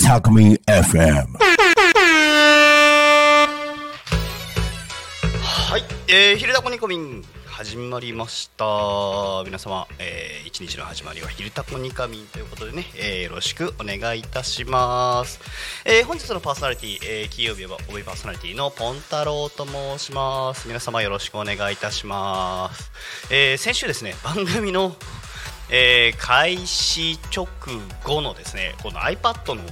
Takumi FM. はい、えー、昼だこにこみん始まりました。皆様、えー、一日の始まりは昼タコニカミンということでね、えー、よろしくお願いいたします、えー、本日のパーソナリティ、えー、金曜日は帯パーソナリティのポン太郎と申します。皆様よろしくお願いいたします、えー、先週ですね番組のえー開始直後のですねこの iPad の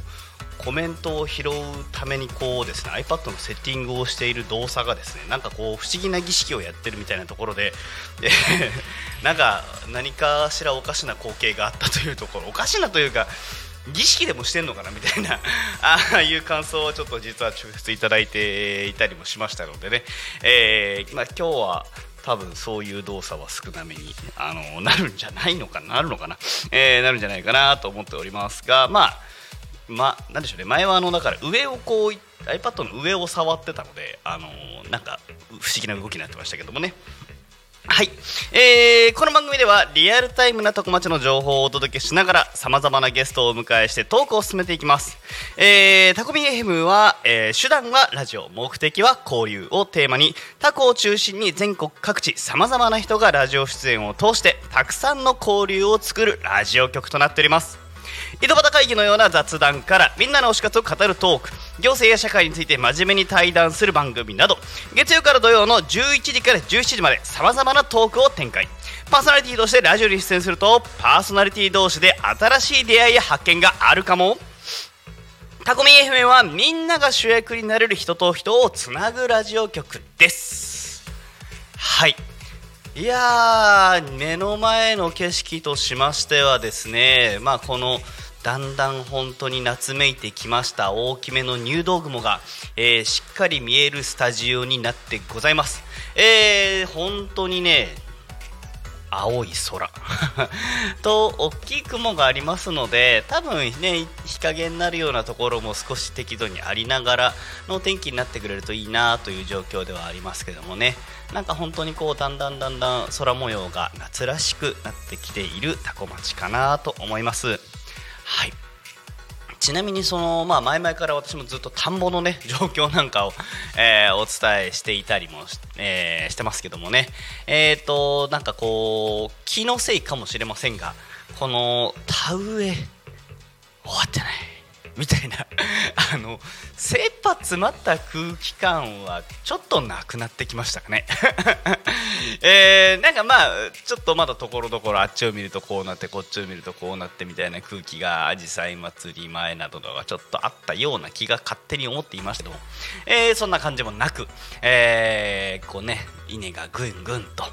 コメントを拾うためにこうですね iPad のセッティングをしている動作がですねなんかこう不思議な儀式をやってるみたいなところで、えー なんか何かしらおかしな光景があったというところおかしなというか儀式でもしてんのかなみたいな ああいう感想をちょっと実は抽出いただいていたりもしましたのでね、えーまあ、今日は多分そういう動作は少なめにあのなるんじゃないのかななるのかな、えーなるんじゃないかなと思っておりますがまあま、なんでしょうね。前はあのだから上をこう iPad の上を触ってたのであのなんか不思議な動きになってましたけどもね。はい、えーこの番組ではリアルタイムな徳町の情報をお届けしながらさまざまなゲストをお迎えしてトークを進めていきます、えー、タコミ FM は、えー手段はラジオ。目的は交流をテーマにタコを中心に全国各地さまざまな人がラジオ出演を通してたくさんの交流を作るラジオ局となっております。井戸端会議のような雑談からみんなの推し活を語るトーク行政や社会について真面目に対談する番組など月曜から土曜の11時から17時までさまざまなトークを展開。パーソナリティとしてラジオに出演するとパーソナリティ同士で新しい出会いや発見があるかも。タコミ FM はみんなが主役になれる人と人をつなぐラジオ局です。はい。いやー目の前の景色としましてはですねまあこのだんだん本当に夏めいてきました。大きめの入道雲が、えーしっかり見えるスタジオになってございます。えー本当にね青い空。と大きい雲がありますので多分ね日陰になるようなところも少し適度にありながらの天気になってくれるといいなという状況ではありますけどもね。なんか本当にこうだんだんだんだん空模様が夏らしくなってきているタコ町かなと思います。はい。ちなみにその、まあ、前々から私もずっと田んぼの、ね、状況なんかを、えーお伝えしていたりもし,、えーしてますけどもね、えー、となんかこう気のせいかもしれませんがこの田植え終わってない。みたいな あの切羽詰まった空気感はちょっとなくなってきましたかね。えーなんかまあちょっとまだところどころあっちを見るとこうなってこっちを見るとこうなってみたいな空気があじさい祭り前などがちょっとあったような気が勝手に思っていましたけども、えーそんな感じもなく、えーこうね稲がぐんぐんと。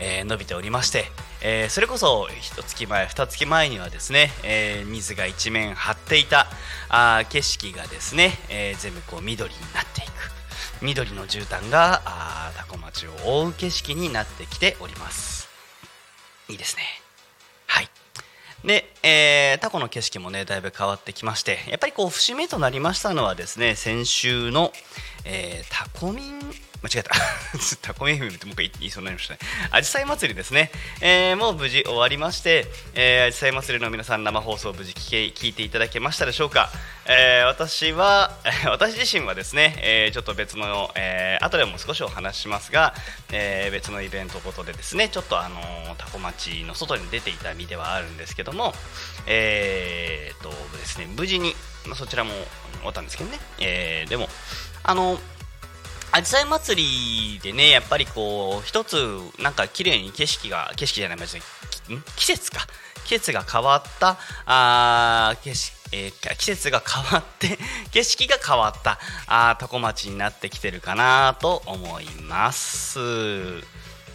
え伸びておりまして、えーそれこそ一月前二月前にはですね、えー水が一面張っていたあ景色がですね、えー全部こう緑になっていく。緑の絨毯があタコ町を覆う景色になってきております。いいですね。はい。で、えータコの景色もねだいぶ変わってきましてやっぱりこう節目となりましたのはですね先週の、えータコミン間違えた。タコミ FM ってもう一回言いそうになりましたね。あじさい祭りですね、えーもう無事終わりましてあじさい祭りの皆さん生放送無事聞け聞いていただけましたでしょうか、えー私は私自身はですね、えーちょっと別の、えー後でも少しお話ししますが、えー別のイベントことでですねちょっとあのータコ町の外に出ていた身ではあるんですけどもえーっとですね無事に、まあ、そちらも終わったんですけどね、えーでもあのあじさい祭りでねやっぱりこう一つなんか綺麗に景色が景色じゃない間違えん？季節か。季節が変わったあー景色えー季節が変わって 景色が変わったあータコ町になってきてるかなと思います。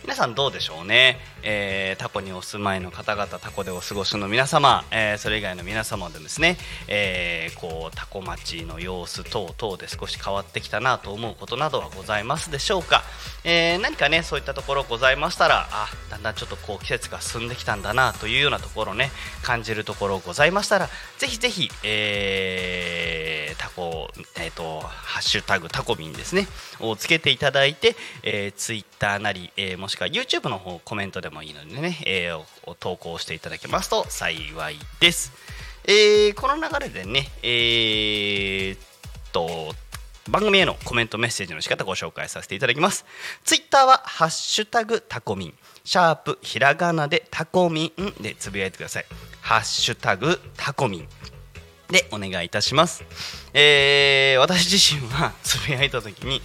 皆さんどうでしょうね、えータコにお住まいの方々タコでお過ごしの皆様、えーそれ以外の皆様でですね、えーこうタコ町の様子等々で少し変わってきたなと思うことなどはございますでしょうか、え何かねそういったところございましたらあだんだんちょっとこう季節が進んできたんだなというようなところね感じるところございましたらぜひぜひ、えータコ、えー、とハッシュタグタコミンですねをつけていただいて、えー、ツイッタ Twitter なり、えーもしくは YouTube の方コメントでもいいのでね、えーおお投稿していただけますと幸いです。えーこの流れでね、えーっと番組へのコメントメッセージの仕方ご紹介させていただきます。ツイッターはハッシュタグタコミン、シャープひらがなでタコミンでつぶやいてください。ハッシュタグタコミンでお願いいたします。えー私自身は つぶやいたときに、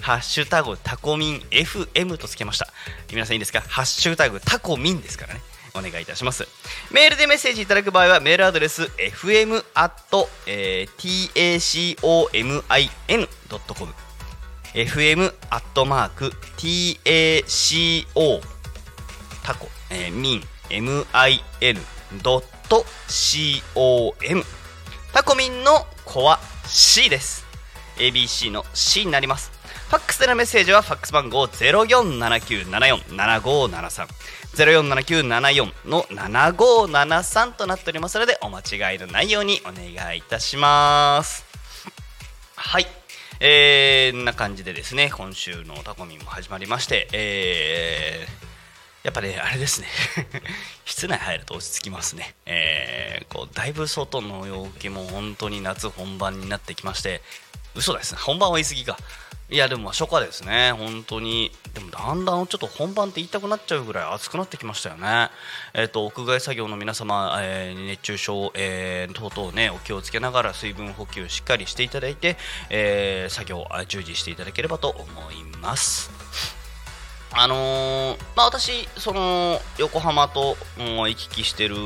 ハッシュタグタコミン FM とつけました。皆さんいいですか？ハッシュタグタコミンですからね。お願いいたします。メールでメッセージいただく場合はメールアドレス fm アット、えー tacomin.com fm アットマーク taco タコ、えー、min min ドット com タコミンの子は C です。ABC の C になります。ファックスでのメッセージはファックス番号0479747573 047974の7573となっておりますのでお間違いのないようにお願いいたします。はい。えー、な感じでですね今週のタコミンも始まりましてえーやっぱね、あれですね。室内入ると落ち着きますね、えーこうだいぶ外の陽気も本当に夏本番になってきまして嘘です。ね本番は言い過ぎか。いやでも初夏ですね。本当に。でもだんだんちょっと本番って言いたくなっちゃうぐらい暑くなってきましたよね。えっ、と屋外作業の皆様、えー熱中症、えー等々ねお気をつけながら水分補給しっかりしていただいて、えー作業あ従事していただければと思います。あのーまあ、私、その横浜と、う行き来してる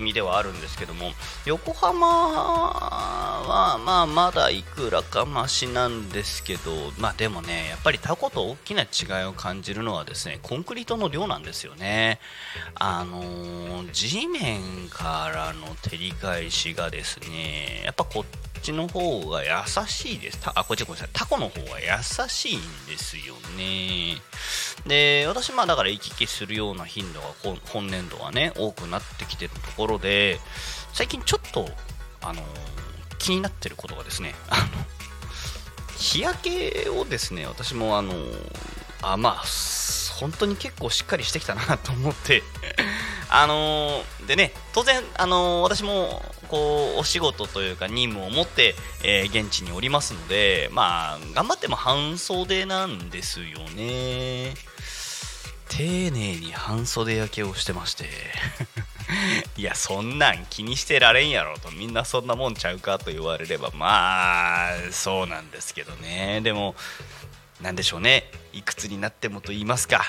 身ではあるんですけども横浜は、まあ、まだいくらかマシなんですけど、まあ、でもねやっぱりタコと大きな違いを感じるのはですねコンクリートの量なんですよね。あのー地面からの照り返しがですねやっぱこっちの方が優しいです。たあ、こっちごめんなさい。タコの方が優しいんですよね。で、私、まあだから行き来するような頻度が今年度はね、多くなってきてるところで、最近ちょっと、あの気になってることがですね、あの、日焼けをですね、私もあのあ、まあ、本当に結構しっかりしてきたなと思って、あのーでね、当然、あのー私もこうお仕事というか任務を持って、えー現地におりますので、まあ、頑張っても半袖なんですよね。丁寧に半袖焼けをしてまして、いや、そんなん気にしてられんやろと、みんなそんなもんちゃうかと言われれば、まあ、そうなんですけどね。でも、なんでしょうね、いくつになってもと言いますか。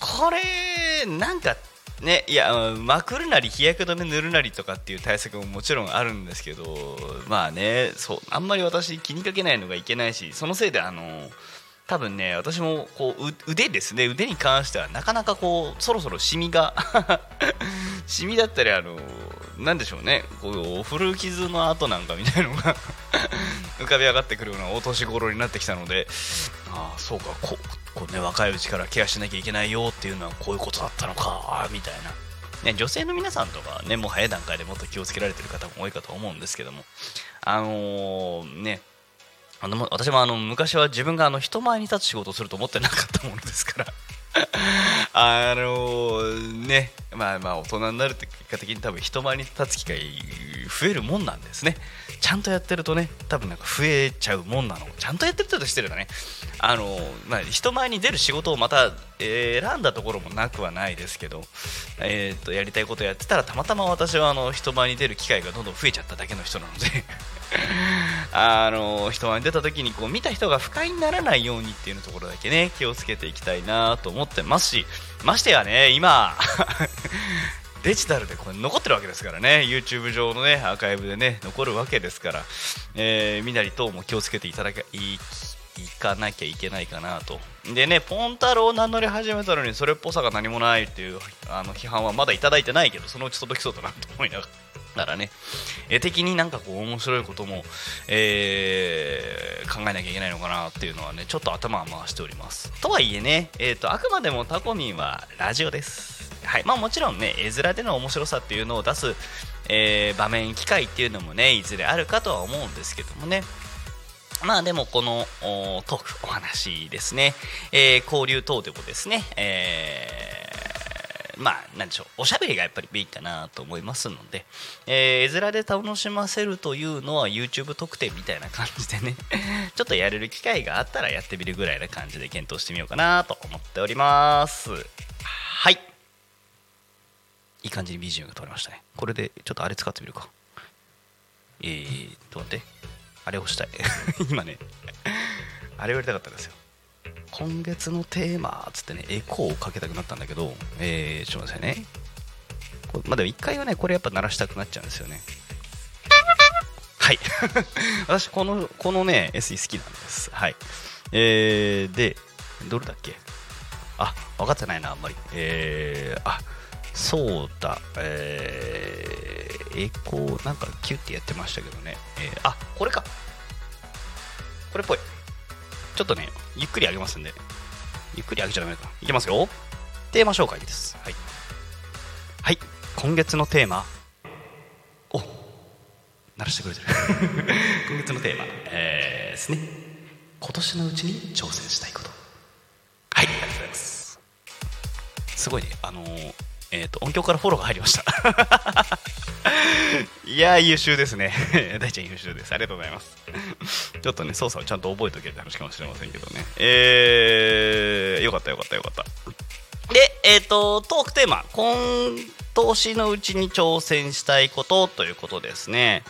これなんかねいやまくるなり日焼け止め塗るなりとかっていう対策ももちろんあるんですけどまあねそうあんまり私気にかけないのがいけないしそのせいであの多分ね私もこうう腕ですね腕に関してはなかなかこうそろそろシミが シミだったりあのなんでしょうねこう古傷の跡なんかみたいのが 浮かび上がってくるようなお年頃になってきたのでああそうかここう、ね、若いうちからケアしなきゃいけないよっていうのはこういうことだったのかみたいな、ね、女性の皆さんとかねもう早い段階でもっと気をつけられてる方も多いかと思うんですけども。あのーねあの私もあの昔は自分があの人前に立つ仕事をすると思ってなかったものですから。あのねまあまあ大人になるって結果的に多分人前に立つ機会増えるもんなんですね。ちゃんとやってるとね多分なんか増えちゃうもんなの。ちゃんとやってるとしてるだね。あのまあ人前に出る仕事をまた、選んだところもなくはないですけどえーとやりたいことやってたらたまたま私はあの人前に出る機会がどんどん増えちゃっただけの人なので あの人前に出た時にこう見た人が不快にならないようにっていうところだけね気をつけていきたいなと思ってますしましてやね今 デジタルでこれ残ってるわけですからね YouTube 上のねアーカイブでね残るわけですから、えー、みなり等も気をつけていただけいいかなきゃいけないかなと。でねポン太郎を名乗り始めたのにそれっぽさが何もないっていうあの批判はまだいただいてないけどそのうち届きそうだなと思いながらね。絵的になんかこう面白いことも、えー考えなきゃいけないのかなっていうのはねちょっと頭は回しております。とはいえね、えー、とあくまでもタコミンはラジオです。はい。まあもちろんね絵面での面白さっていうのを出す、えー場面機会っていうのもねいずれあるかとは思うんですけどもね。まあでもこのおトークお話ですね、えー交流等でもですね、えーまあなんでしょうおしゃべりがやっぱりいいかなと思いますので、えー絵面で楽しませるというのは YouTube 特典みたいな感じでね ちょっとやれる機会があったらやってみるぐらいな感じで検討してみようかなと思っております。はい。いい感じに BGM が通りましたね。これでちょっとあれ使ってみるか。えーっと待って。あれをしたい。今ね。あれをやりたかったんですよ。今月のテーマっつってねエコーをかけたくなったんだけどえー、ちょっと待ってね。まあでも一回はねこれやっぱ鳴らしたくなっちゃうんですよね。はい。私このこのね SE 好きなんです。はい。えー、でどれだっけ？あ分かってないなあんまり。えー、あそうだえー、エコーなんかキュッてやってましたけどね、えー、あこれか。これっぽい。ちょっとねゆっくり上げますんで。ゆっくり上げちゃダメかいきますよ。テーマ紹介です。はい。はい。今月のテーマ。お鳴らしてくれてる。今月のテーマ、えー、ですね。今年のうちに挑戦したいこと。はい。ありがとうございます。すごいね。あのーえー、と音響からフォローが入りました。いやー優秀ですね。大ちゃん優秀です。ありがとうございます。ちょっとね操作をちゃんと覚えておけるって話かもしれませんけどね。えー、よかったよかったよかった。でえっ、とトークテーマ。今年のうちに挑戦したいことということですね。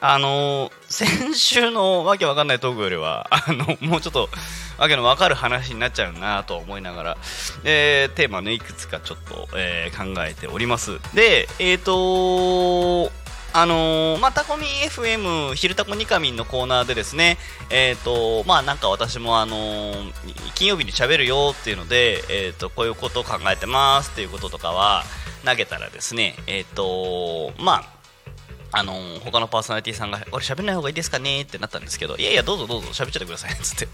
あの先週のわけわかんないトークよりはあのもうちょっとわけのわかる話になっちゃうなと思いながら、えーテーマねいくつかちょっと、えー考えております。でえっ、とあのーまあ、タコミ FM 昼タコニカミンのコーナーでですね、えっ、と、まあ、なんか私もあのー金曜日に喋るよっていうので、えっ、と、こういうことを考えてますっていうこととかは投げたらですね、えっ、と、まあ、あのー他のパーソナリティさんが「俺喋んない方がいいですかね?」ってなったんですけど「いやいやどうぞどうぞ喋っちゃってください」っつって。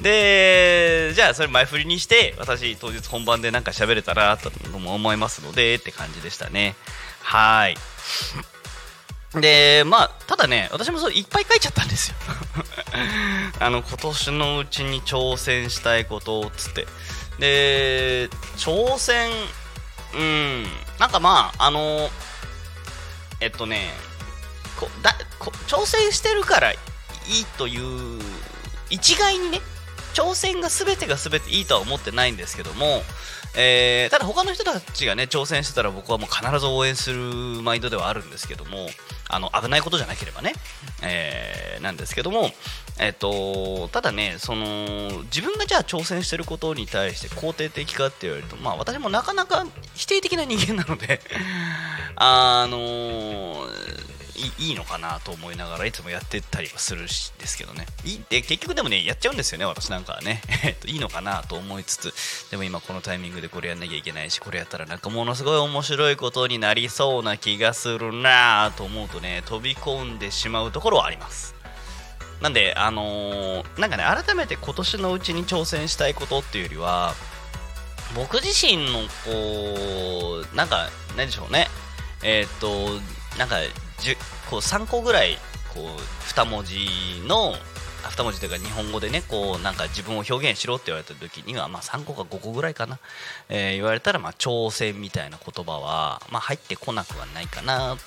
でじゃあそれ前振りにして私当日本番でなんか喋れたらとも思いますのでって感じでしたね。はい。でまあただね私もそういっぱい書いちゃったんですよ。あの今年のうちに挑戦したいことっつって。で挑戦うんなんかまああのえっとねこだこ挑戦してるからいいという一概にね挑戦が全てが全ていいとは思ってないんですけども、えーただ他の人たちがね挑戦してたら僕はもう必ず応援するマインドではあるんですけどもあの危ないことじゃなければね、えーなんですけども、えっとただねその自分がじゃあ挑戦してることに対して肯定的かって言われるとまあ私もなかなか否定的な人間なのであのいいのかなと思いながらいつもやってたりはするしですけどね。いで結局でもねやっちゃうんですよね私なんかはね。いいのかなと思いつつ。でも今このタイミングでこれやんなきゃいけないしこれやったらなんかものすごい面白いことになりそうな気がするなと思うとね飛び込んでしまうところはあります。なんであのーなんかね改めて今年のうちに挑戦したいことっていうよりは僕自身のこうなんか何でしょうね。えーっとなんかこう3個ぐらいこう2文字の2文字というか日本語でねこうなんか自分を表現しろって言われた時には、まあ、3個か5個ぐらいかな、えー言われたら、まあ、挑戦みたいな言葉は、まあ、入ってこなくはないかなっ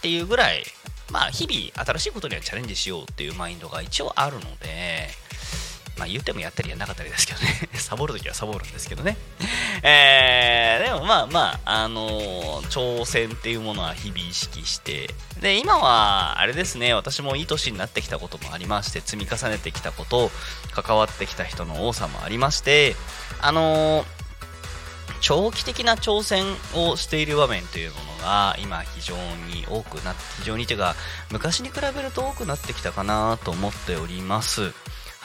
ていうぐらい、まあ、日々新しいことにはチャレンジしようっていうマインドが一応あるので、まあ、言ってもやったりやんなかったりですけどね。サボるときはサボるんですけどね、えーでもまあまあ、あのー挑戦っていうものは日々意識して。で今はあれですね私もいい年になってきたこともありまして積み重ねてきたこと関わってきた人の多さもありましてあのー長期的な挑戦をしている場面というものが今非常に多くなって非常にというか昔に比べると多くなってきたかなと思っております。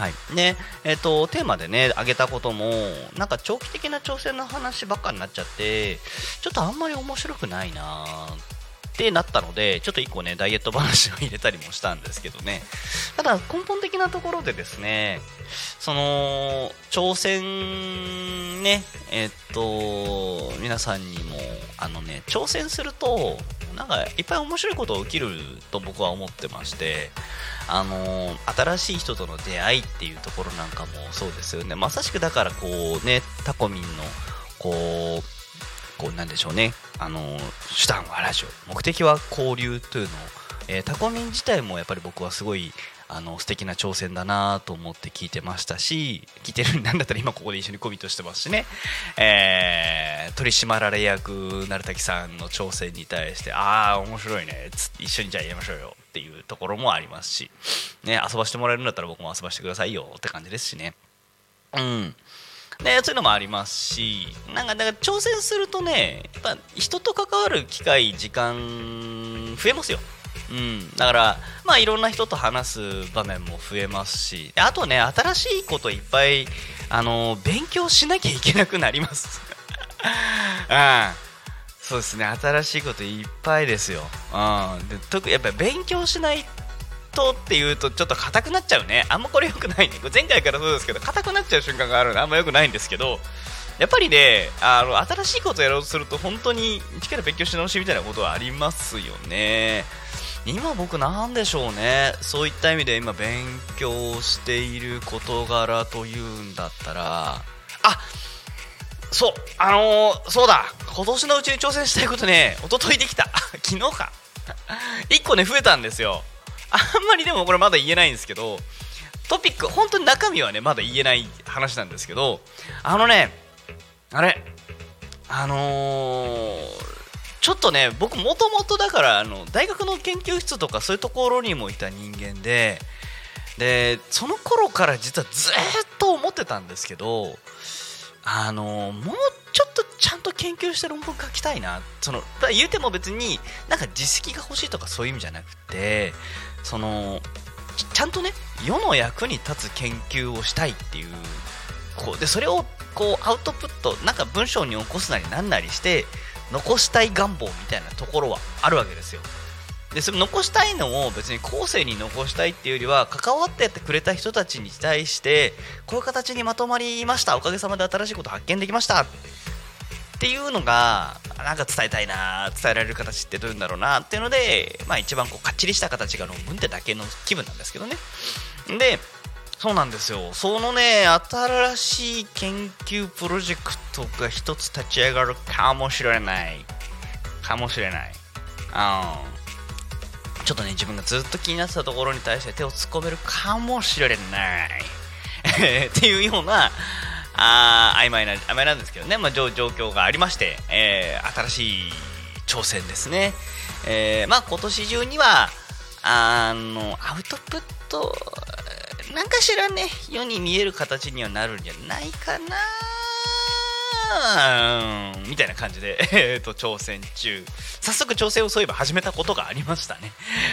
はい。ねえっとテーマでね挙げたこともなんか長期的な挑戦の話ばっかになっちゃってちょっとあんまり面白くないなってなったのでちょっと1個ねダイエット話を入れたりもしたんですけどね。ただ根本的なところでですねその挑戦ねえっと皆さんにもあのね挑戦するとなんかいっぱい面白いことが起きると僕は思ってましてあの新しい人との出会いっていうところなんかもそうですよね。まさしくだからこうねタコミンのこうこうなんでしょうね。あの手段はラジオ。目的は交流というのを、えータコミン自体もやっぱり僕はすごいあの素敵な挑戦だなと思って聞いてましたし聞いてるんだったら今ここで一緒にコミットしてますしね、えー取締られ役成滝さんの挑戦に対してああ面白いね。つって一緒にじゃあやりましょうよっていうところもありますし、ね、遊ばしてもらえるんだったら僕も遊ばしてくださいよって感じですしね。うん。でそういうのもありますしなんかだから挑戦するとねやっぱ人と関わる機会時間増えますよ。うん、だから、まあ、いろんな人と話す場面も増えますしあとね新しいこといっぱいあの勉強しなきゃいけなくなります。うん。そうですね。新しいこといっぱいですよ、うん、で特にやっぱり勉強しないとっていうとちょっと硬くなっちゃうね。あんまこれ良くないね。前回からそうですけど硬くなっちゃう瞬間があるのであんま良くないんですけどやっぱりねあの新しいことをやろうとすると本当に一から勉強し直しみたいなことはありますよね。今僕なんでしょうね。そういった意味で今勉強している事柄というんだったら。あそうあのーそうだ。今年のうちに挑戦したいことね一昨日できた。昨日か。1個ね増えたんですよ。あんまりでもこれまだ言えないんですけどトピック本当に中身はねまだ言えない話なんですけどあのねあれあのーちょっとね僕もともとだからあの大学の研究室とかそういうところにもいた人間ででその頃から実はずっと思ってたんですけどあのもうちょっとちゃんと研究して論文書きたいな。その言うても別になんか実績が欲しいとかそういう意味じゃなくてそのちちゃんとね世の役に立つ研究をしたいっていうこうでそれをこうアウトプットなんか文章に起こすなりなんなりして残したい願望みたいなところはあるわけですよ。でそれ残したいのを別に後世に残したいっていうよりは関わってやってくれた人たちに対してこういう形にまとまりました。おかげさまで新しいこと発見できました。っていうのがなんか伝えたいな伝えられる形ってどういうんだろうなっていうので、まあ、一番こうかっちりした形が論文ってだけの気分なんですけどね。でそうなんですよ。そのね新しい研究プロジェクトが一つ立ち上がるかもしれない。かもしれない。うん。ちょっとね自分がずっと気になってたところに対して手を突っ込めるかもしれない。っていうようなあ曖昧な曖昧なんですけどね、まあ、状況がありまして、えー新しい挑戦ですね、えーまあ今年中にはあのアウトプットなんかしらね世に見える形にはなるんじゃないかなみたいな感じで、えー、と挑戦中。早速挑戦をそういえば始めたことがありましたね。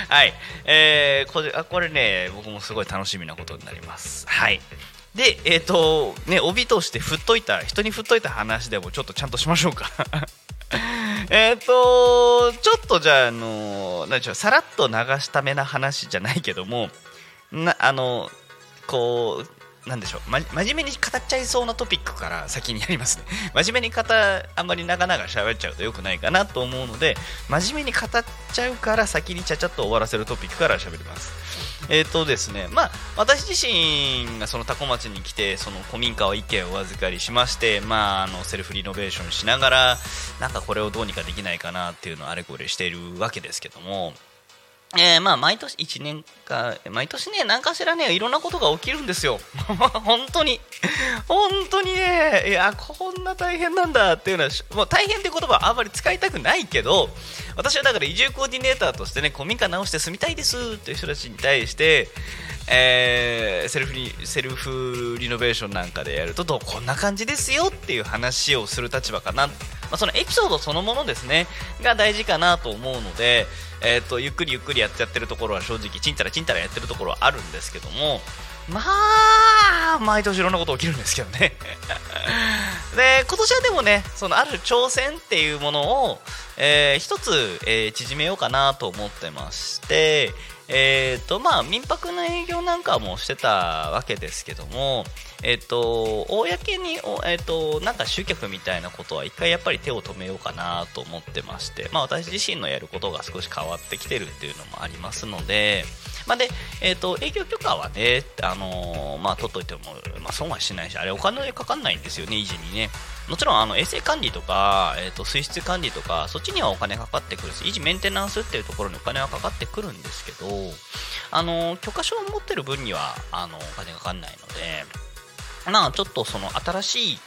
はい、えーこれあこれね僕もすごい楽しみなことになります。はい。でえっ、とね帯として振っといた人に振っといた話でもちょっとちゃんとしましょうか。えっとちょっとじゃああの何でしょうさらっと流すためな話じゃないけどもなあのこうなんでしょう、ま、真面目に語っちゃいそうなトピックから先にやりますね。真面目に語あんまり長々喋っちゃうとよくないかなと思うので真面目に語っちゃうから先にちゃちゃっと終わらせるトピックから喋ります。えっ、とですねまあ私自身がその多古町に来てその古民家を一軒お預かりしましてまああのセルフリノベーションしながらなんかこれをどうにかできないかなっていうのをあれこれしているわけですけどもえーまあ毎年1年か毎年ね何かしらねいろんなことが起きるんですよ。本当に。本当にねいやこんな大変なんだっていうのはもう大変って言葉はあまり使いたくないけど私はだから移住コーディネーターとしてね古民家直して住みたいですっていう人たちに対してえーセルフリセルフリノベーションなんかでやるとどこんな感じですよっていう話をする立場かな、まあ、そのエピソードそのものですね。が大事かなと思うので、えー、とゆっくりゆっくりやってやってるところは正直ちんたらちんたらやってるところはあるんですけどもまあ毎年いろんなこと起きるんですけどね。で今年はでもねそのある挑戦っていうものを、えーつ、えー縮めようかなと思ってましてえーとまあ、民泊の営業なんかもしてたわけですけども、えっ、と公にえっ、となんか集客みたいなことは一回やっぱり手を止めようかなと思ってまして、まあ私自身のやることが少し変わってきてるっていうのもありますので。まあ、で、えっ、と、営業許可はね、あのーまあ、取っといても、まあ、損はしないし、あれ、お金かかんないんですよね、維持にね。もちろん、あの、衛生管理とか、えっ、と、水質管理とか、そっちにはお金かかってくるし、維持メンテナンスっていうところにお金はかかってくるんですけど、あの許可証を持ってる分には、あの、お金かかんないので、まあ、ちょっとその、新しい、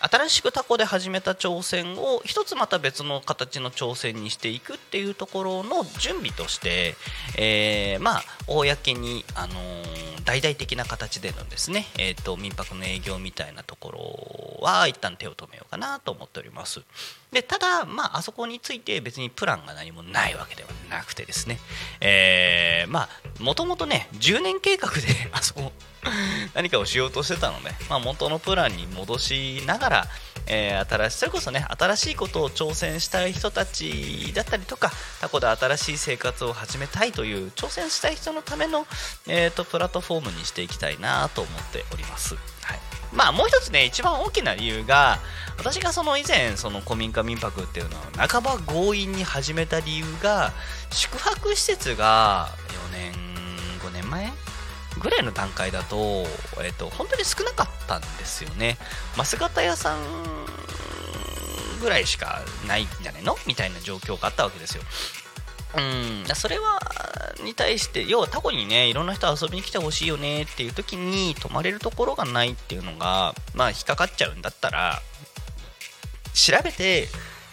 新しくタコで始めた挑戦を一つまた別の形の挑戦にしていくっていうところの準備として、えーまあ公に、あのー大々的な形でのですね、えー、と民泊の営業みたいなところは一旦手を止めようかなと思っております。でただ、まあ、あそこについて別にプランが何もないわけではなくてですね、えーまあもともとね10年計画であそこ 何かをしようとしてたので、まあ、元のプランに戻しながら、えー新しそれこそね新しいことを挑戦したい人たちだったりとかタコで新しい生活を始めたいという挑戦したい人のための、えー、とプラットフォームにしていきたいなと思っております。はいまあ、もう一つね一番大きな理由が私がその以前その古民家民泊っていうのを半ば強引に始めた理由が宿泊施設がぐらいの段階だと,、えっと本当に少なかったんですよね。マス型屋さんぐらいしかないんじゃないの？みたいな状況があったわけですよ。うん、それはに対して要はタコにねいろんな人遊びに来てほしいよねっていう時に泊まれるところがないっていうのがまあ引っかかっちゃうんだったら調べて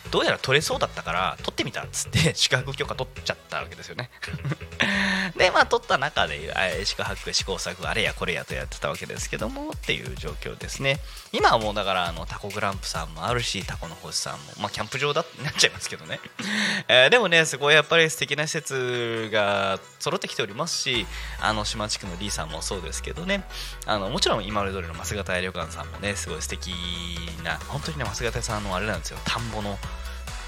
どうやら取れそうだったから取ってみたっつって 宿泊許可取っちゃったわけですよね。でまあ取った中で宿泊試行錯誤あれやこれやとやってたわけですけどもっていう状況ですね。今はもうだからあのタコグランプさんもあるしタコの星さんもまあキャンプ場だってなっちゃいますけどね、えでもねすごいやっぱり素敵な施設が揃ってきておりますしあの島地区のリーさんもそうですけどね。あのもちろん今まで通りの増形屋旅館さんもねすごい素敵な本当にね増形さんのあれなんですよ。田んぼの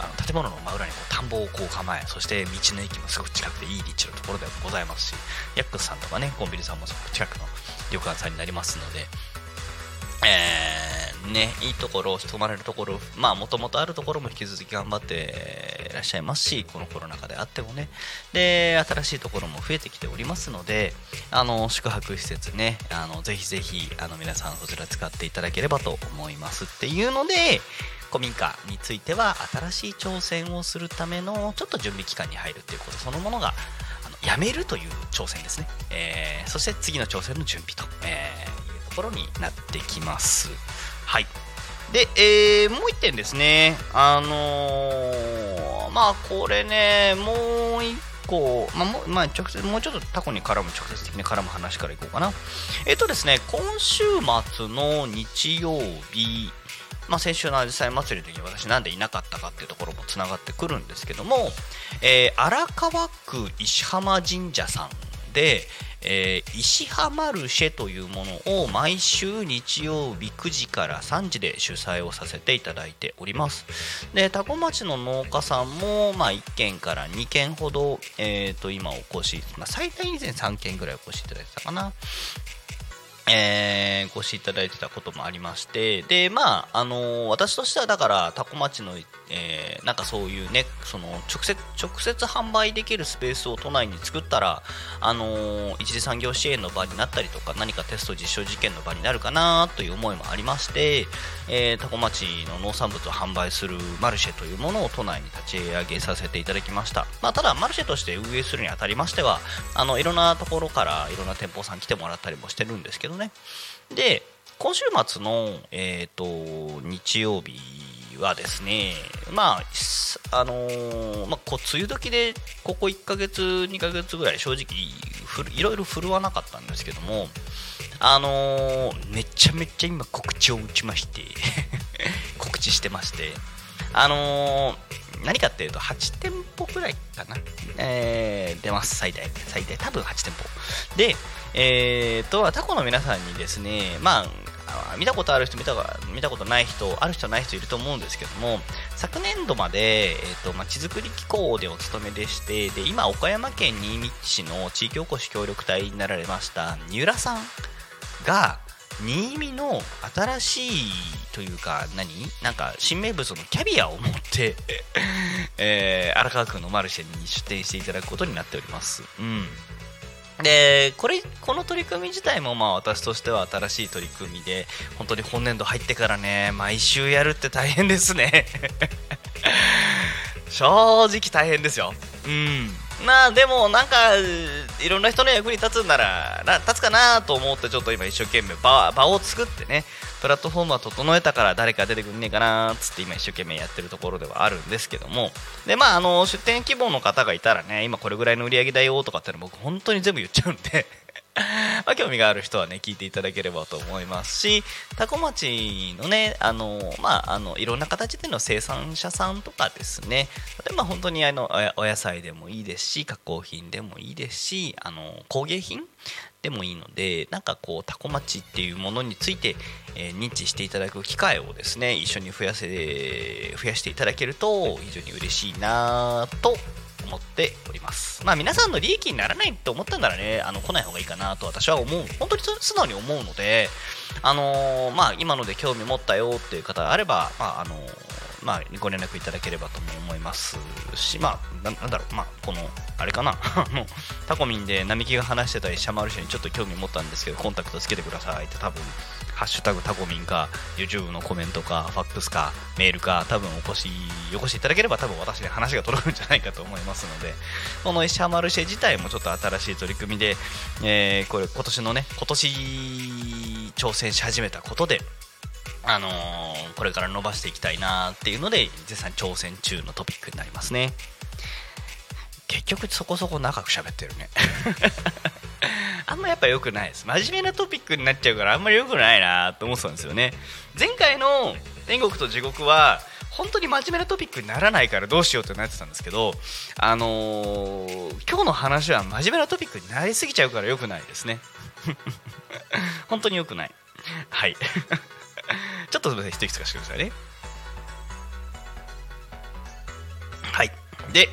あの建物の真裏にこう田んぼをこう構えそして道の駅もすごく近くていい立地のところでございますしヤックスさんとかねコンビニさんもすごく近くの旅館さんになりますのでえーね、いいところ、泊まれるところ、まあ、もともとあるところも引き続き頑張っていらっしゃいますし、このコロナ禍であってもね、で、新しいところも増えてきておりますので、あの、宿泊施設ね、あの、ぜひぜひ、あの、皆さんそちら使っていただければと思いますっていうので、古民家については、新しい挑戦をするための、ちょっと準備期間に入るっていうことそのものが、あのやめるという挑戦ですね。えーそして次の挑戦の準備と、えーころになってきます。はい。で、えーもう一点ですね。あのーまあ、これね、もう一個、まあ、も、まあ、直接、もうちょっとタコに絡む、直接的に絡む話からいこうかな。えっ、とですね、今週末の日曜日、まあ、先週のあじさい祭りの時に私なんでいなかったかっていうところもつながってくるんですけども、えー荒川区石浜神社さんで、えー石浜ルシェというものを毎週日曜日9時から3時で主催をさせていただいております。で多古町の農家さんも、まあ、1軒から2軒ほど、えー、と今お越し、まあ、最大以前3軒ぐらいお越しいただいてたかな。えーご支いただいてたこともありましてでまああのー私としてはだからタコ町の、えーなんかそういうねその直接直接販売できるスペースを都内に作ったらあの一次産業支援の場になったりとか何かテスト実証実験の場になるかなという思いもありまして、えー、タコ町の農産物を販売するマルシェというものを都内に立ち上げさせていただきました、まあ、ただマルシェとして運営するにあたりましてはあのいろんなところからいろんな店舗さん来てもらったりもしてるんですけどね。で今週末の、えー、と日曜日はですね、まああのーまあ、こう梅雨時でここ1ヶ月、2ヶ月ぐらい正直いろいろ振るわなかったんですけども、あのーめちゃめちゃ今告知を打ちまして 告知してまして、あのー何かっていうと8店舗ぐらいかな、えー出ます最大。最大多分8店舗でえー、とタコの皆さんにですねまあ見たことある人見た見たことない人ある人ない人いると思うんですけども昨年度まで、えー、とまちづくり機構でお勤めでしてで今岡山県新見市の地域おこし協力隊になられました三浦さんが、新見の新しいというか何？なんか新名物のキャビアを持って、え荒川区のマルシェに出店していただくことになっております。うん。でこれこの取り組み自体もまあ私としては新しい取り組みで本当に本年度入ってからね毎週やるって大変ですね。正直大変ですよ。うん。まあでもなんかいろんな人の役に立つんならな立つかなと思ってちょっと今一生懸命場場を作ってねプラットフォームは整えたから誰か出てくんねえかなっつって今一生懸命やってるところではあるんですけども。でまああの出店希望の方がいたらね今これぐらいの売り上げだよとかっての僕本当に全部言っちゃうんで。まあ興味がある人はね聞いていただければと思いますし多古町のねあのまああのいろんな形での生産者さんとかですね例えば本当にあのお野菜でもいいですし加工品でもいいですしあの工芸品でもいいのでなんかこうタコ町っていうものについて、えー認知していただく機会をですね一緒に増やせ増やしていただけると非常に嬉しいなと思っております。まあ皆さんの利益にならないと思ったならねあの来ない方がいいかなと私は思う。本当に素直に思うのであのーまあ今ので興味持ったよっていう方があればまああのーまあ、ご連絡いただければとも思いますし、まあ、なんだろう、まあ、この、あれかな、あのタコミンで並木が話してたりシャマルシェにちょっと興味持ったんですけど、コンタクトつけてくださいって、多分ハッシュタグタコミンか、YouTube のコメントか、ファックスか、メールか、多分お越し、よこしていただければ、多分私に話が届くんじゃないかと思いますので、このシャマルシェ自体もちょっと新しい取り組みで、えーこれ、今年のね、今年挑戦し始めたことで、あのーこれから伸ばしていきたいなっていうので絶賛挑戦中のトピックになりますね。結局そこそこ長く喋ってるね。あんまやっぱ良くないです。真面目なトピックになっちゃうからあんまり良くないなと思ってたんですよね。前回の天国と地獄は本当に真面目なトピックにならないからどうしようってなってたんですけどあのー今日の話は真面目なトピックになりすぎちゃうから良くないですね。本当に良くない。はい。ちょっとすみません、一息つかせてくださいね。はい。で、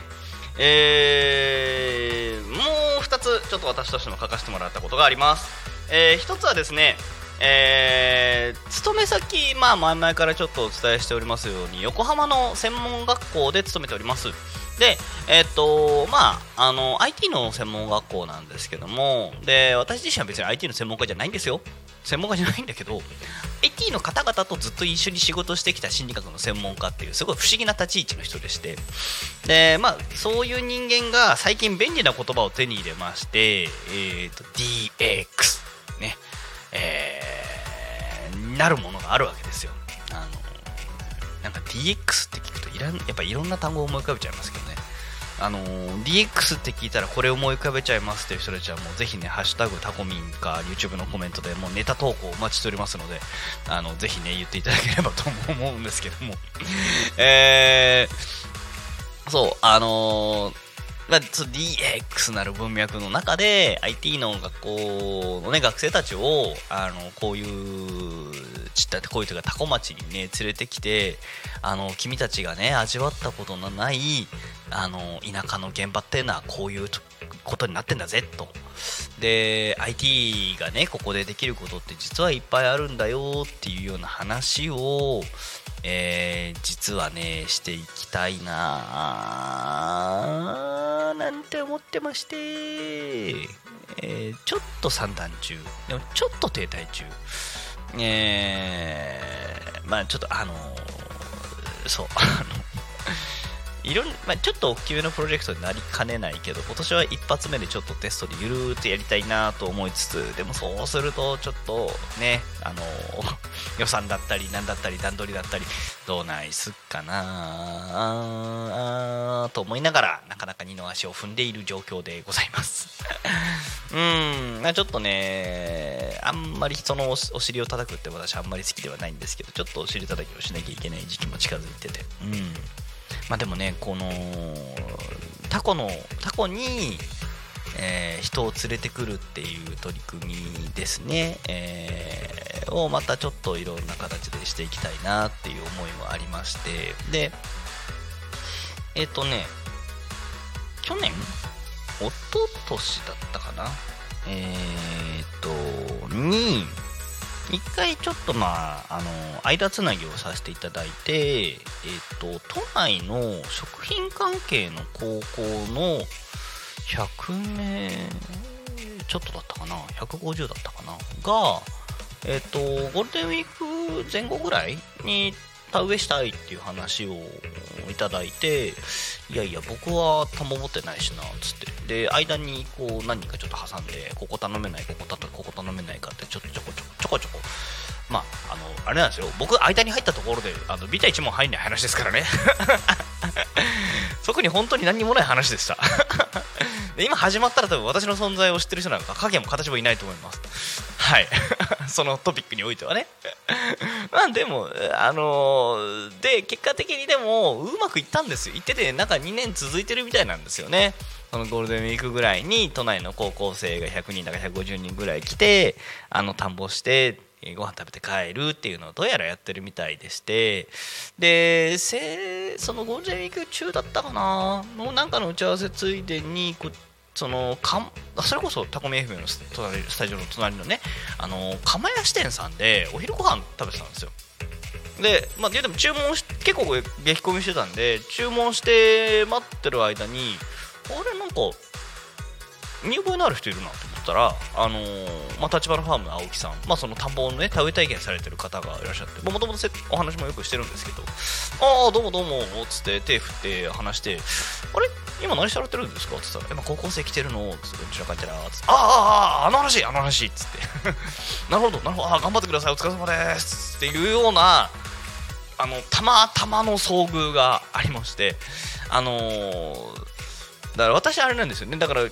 えー、つ、ちょっと私としても書かせてもらったことがあります。えー、1つはですね、えー、勤め先、まあ、前々からちょっとお伝えしておりますように、横浜の専門学校で勤めております。で、えっと、まあ、あの、IT の専門学校なんですけども、で、私自身は別に IT の専門家じゃないんですよ。専門家じゃないんだけど、IT の方々とずっと一緒に仕事してきた心理学の専門家っていうすごい不思議な立ち位置の人でして。で、まあ、そういう人間が最近便利な言葉を手に入れまして、えー、と DX ね。えーなるものがあるわけですよ。あのなんか DX って聞くといらんやっぱいろんな単語を思い浮かべちゃいますけど。あの DX って聞いたらこれ思い浮かべちゃいますっていう人たちはもうぜひね、ハッシュタグタコミンか YouTube のコメントでもうネタ投稿お待ちしておりますので、あのぜひね、言っていただければと思うんですけども。えー、そう、あのーまあ、DX なる文脈の中で IT の学校の、ね、学生たちをあのこういうちったってこういうというかタコ町にね連れてきてあの君たちがね味わったことのないあの田舎の現場っていうのはこういうことになってんだぜと。で IT がねここでできることって実はいっぱいあるんだよっていうような話をえー実はねしていきたいななんて思ってまして、えーちょっと散弾中。でもちょっと停滞中。えーまあちょっとあのそうあのいろんまあ、ちょっと大きめのプロジェクトになりかねないけど今年は一発目でちょっとテストでゆるーっとやりたいなと思いつつでもそうするとちょっとねあの 予算だったりなんだったり段取りだったりどうないすっかなあーと思いながらなかなか二の足を踏んでいる状況でございます。うんまあちょっとねあんまりそのおお尻を叩くって私あんまり好きではないんですけどちょっとお尻叩きをしなきゃいけない時期も近づいててうん。まあでもねこのタコのタコに、えー人を連れてくるっていう取り組みですね、えーをまたちょっといろんな形でしていきたいなっていう思いもありまして。でえっ、とね去年一昨年だったかな？えっ、とに一回ちょっとまああの間つなぎをさせていただいて、えっと都内の食品関係の高校の100名ちょっとだったかな？150だったかな？がえっとゴールデンウィーク前後ぐらいに田植えしたいっていう話をいただいていやいや僕は田んぼ持ってないしなっつってで間にこう何人かちょっと挟んでここ頼めないここたここ頼めないかってちょちょこちょこちょこちょこまああのあれなんですよ。僕間に入ったところであのビタ1問入んない話ですからね。特に本当に何にもない話でした。で今始まったら多分私の存在を知ってる人なんか影も形もいないと思います。はい。そのトピックにおいてはね。まあでもあのーで結果的にでもうまくいったんですよ。行っててなんか2年続いてるみたいなんですよね。そのゴールデンウィークぐらいに都内の高校生が100人だか150人ぐらい来てあの田んぼしてえーご飯食べて帰るっていうのをどうやらやってるみたいでしてでそのゴールデンウィーク中だったかな？のなんかの打ち合わせついでにこそのかんそれこそタコミ FM のス隣スタジオの隣のねあの釜屋支店さんでお昼ご飯食べてたんですよ。で、まあ、言うても注文し結構激込みしてたんで注文して待ってる間にあれなんか見覚えのある人いるなと思ったら、あのーまあ、立花ファームの青木さん、まあ、その田んぼをね田植え体験されてる方がいらっしゃってもともとお話もよくしてるんですけど「ああどうもどうも」っつって手振って話して「あれ？今何されてるんですか?」つったら「今高校生来てるの」つって「うちの感じだ」つって「あああああの話あの話」つって「なるほどなるほどあー頑張ってくださいお疲れ様です」っていうようなあのたまたまの遭遇がありましてあのーだから私あれなんですよね。だから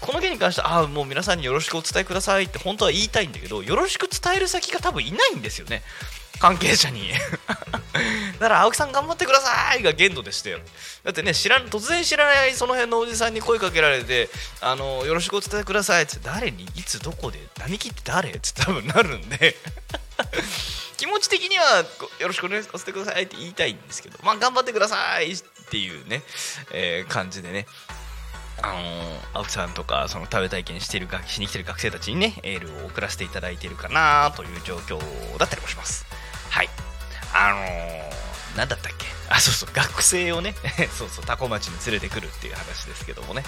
この件に関してはあもう皆さんによろしくお伝えくださいって本当は言いたいんだけどよろしく伝える先が多分いないんですよね。関係者に。だから青木さん頑張ってくださいが限度でして。だってね知らん突然知らないその辺のおじさんに声かけられてあのよろしくお伝えくださいって誰にいつどこで何切って誰って多分なるんで。気持ち的にはよろしくお願いさせてくださいって言いたいんですけど、まあ、頑張ってくださいっていうね、えー感じでね、あの青木さんとかその食べ体験してる学しに来てる学生たちにねエールを送らせていただいてるかなという状況だったりもします。はい。あのー、なんだったっけ？あそうそう学生をね そうそうタコ町に連れてくるっていう話ですけどもね。